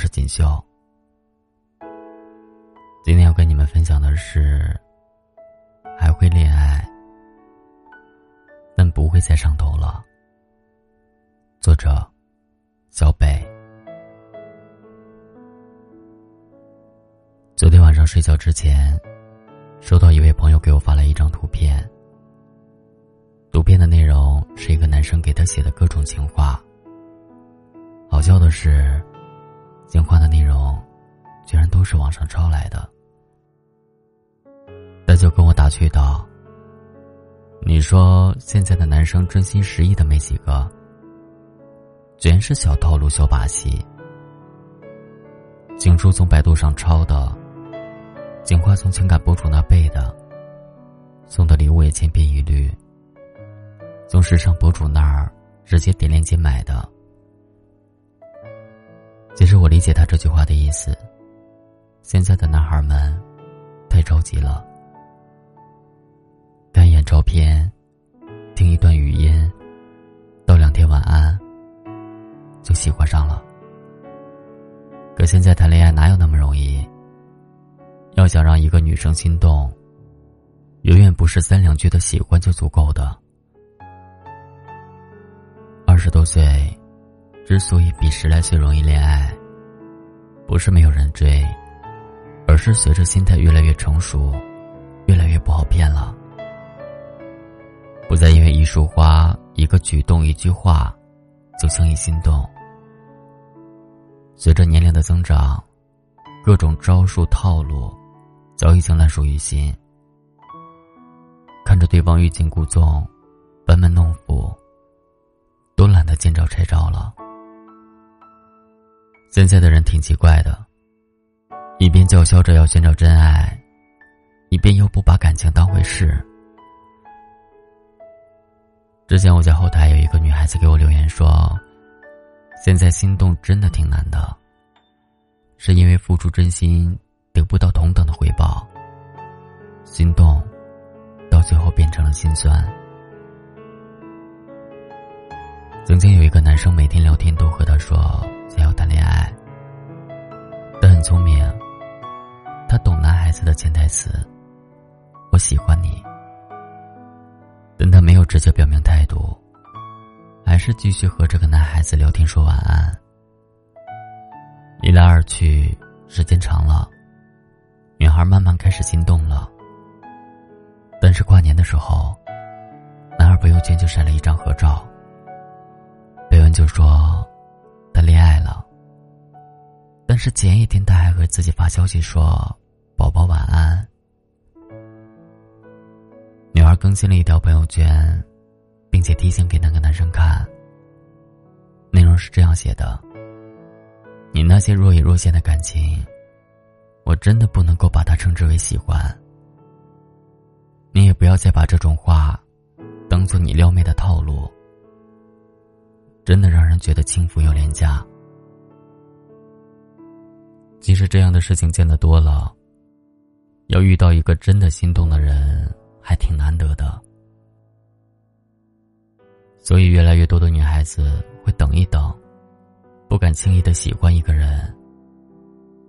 是锦绣。今天要跟你们分享的是，还会恋爱，但不会再上头了。作者：小北。昨天晚上睡觉之前，收到一位朋友给我发来一张图片。图片的内容是一个男生给他写的各种情话。好笑的是。情话的内容，居然都是网上抄来的。他就跟我打趣道：“你说现在的男生真心实意的没几个，全是小套路、小把戏。情书从百度上抄的，情话从情感博主那背的，送的礼物也千篇一律，从时尚博主那儿直接点链接买的。”其实我理解他这句话的意思。现在的男孩们太着急了，看一眼照片，听一段语音，道两天晚安，就喜欢上了。可现在谈恋爱哪有那么容易？要想让一个女生心动，远远不是三两句的喜欢就足够的。二十多岁。之所以比十来岁容易恋爱，不是没有人追，而是随着心态越来越成熟，越来越不好骗了。不再因为一束花、一个举动、一句话，就轻易心动。随着年龄的增长，各种招数套路，早已经烂熟于心。看着对方欲擒故纵、班门弄斧，都懒得见招拆招了。现在的人挺奇怪的，一边叫嚣着要寻找真爱，一边又不把感情当回事。之前我在后台有一个女孩子给我留言说：“现在心动真的挺难的，是因为付出真心得不到同等的回报，心动到最后变成了心酸。”曾经有一个男生每天聊天都和她说。想要谈恋爱，他很聪明。他懂男孩子的潜台词：“我喜欢你。”但他没有直接表明态度，还是继续和这个男孩子聊天说晚安。一来二去，时间长了，女孩慢慢开始心动了。但是跨年的时候，男孩朋友圈就晒了一张合照，备文就说。谈恋爱，是前一天他还和自己发消息说：“宝宝晚安。”女孩更新了一条朋友圈，并且提醒给那个男生看。内容是这样写的：“你那些若隐若现的感情，我真的不能够把它称之为喜欢。你也不要再把这种话，当做你撩妹的套路。”真的让人觉得轻浮又廉价。即使这样的事情见得多了，要遇到一个真的心动的人还挺难得的。所以越来越多的女孩子会等一等，不敢轻易的喜欢一个人。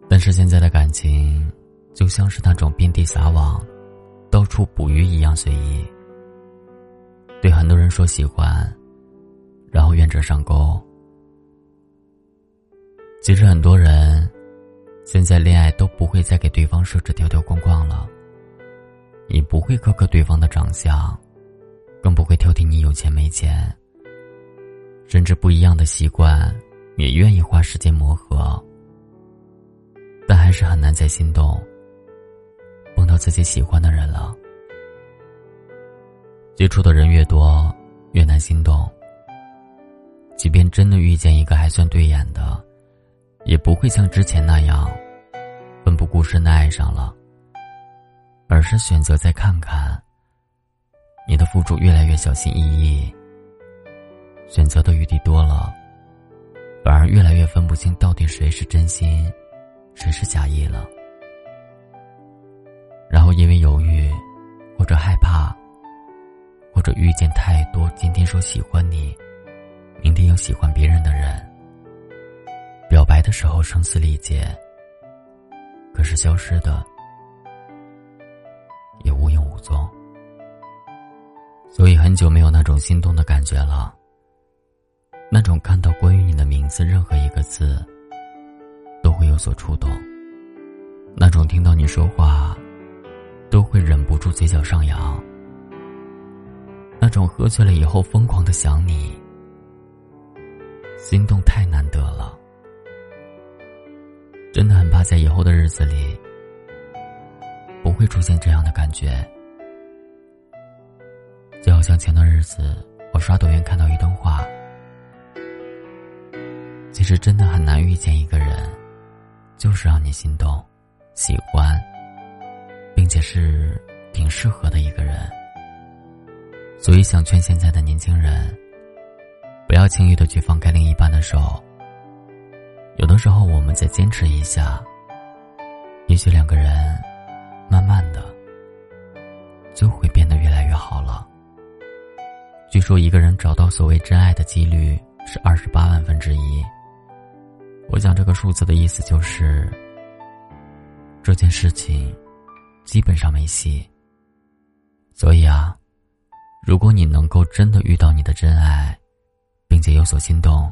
但是现在的感情，就像是那种遍地撒网、到处捕鱼一样随意。对很多人说喜欢。然后愿者上钩。其实很多人，现在恋爱都不会再给对方设置条条框框了，也不会苛刻对方的长相，更不会挑剔你有钱没钱。甚至不一样的习惯，也愿意花时间磨合。但还是很难再心动，碰到自己喜欢的人了。接触的人越多，越难心动。即便真的遇见一个还算对眼的，也不会像之前那样奋不顾身的爱上了，而是选择再看看。你的付出越来越小心翼翼，选择的余地多了，反而越来越分不清到底谁是真心，谁是假意了。然后因为犹豫，或者害怕，或者遇见太多今天说喜欢你。明天又喜欢别人的人，表白的时候声嘶力竭，可是消失的也无影无踪。所以很久没有那种心动的感觉了。那种看到关于你的名字任何一个字，都会有所触动。那种听到你说话，都会忍不住嘴角上扬。那种喝醉了以后疯狂的想你，心动太难得了。真的很怕在以后的日子里，不会出现这样的感觉。就好像前段日子，我刷抖音看到一段话。其实真的很难遇见一个人，就是让你心动、喜欢，并且是挺适合的一个人。所以想劝现在的年轻人，不要轻易的去放开另一半的手。有的时候，我们再坚持一下，也许两个人慢慢的就会变得越来越好了。据说一个人找到所谓真爱的几率是二十八万分之一。我想这个数字的意思就是，这件事情基本上没戏。所以啊，如果你能够真的遇到你的真爱，并且有所心动，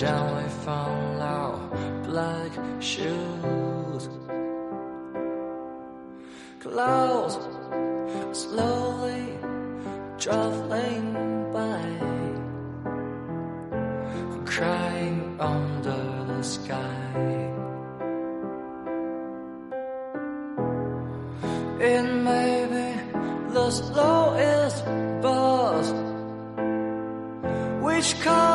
and gently follow black shoes. Clouds slowly traveling by, crying under the sky. It may be the slowest bus. Which color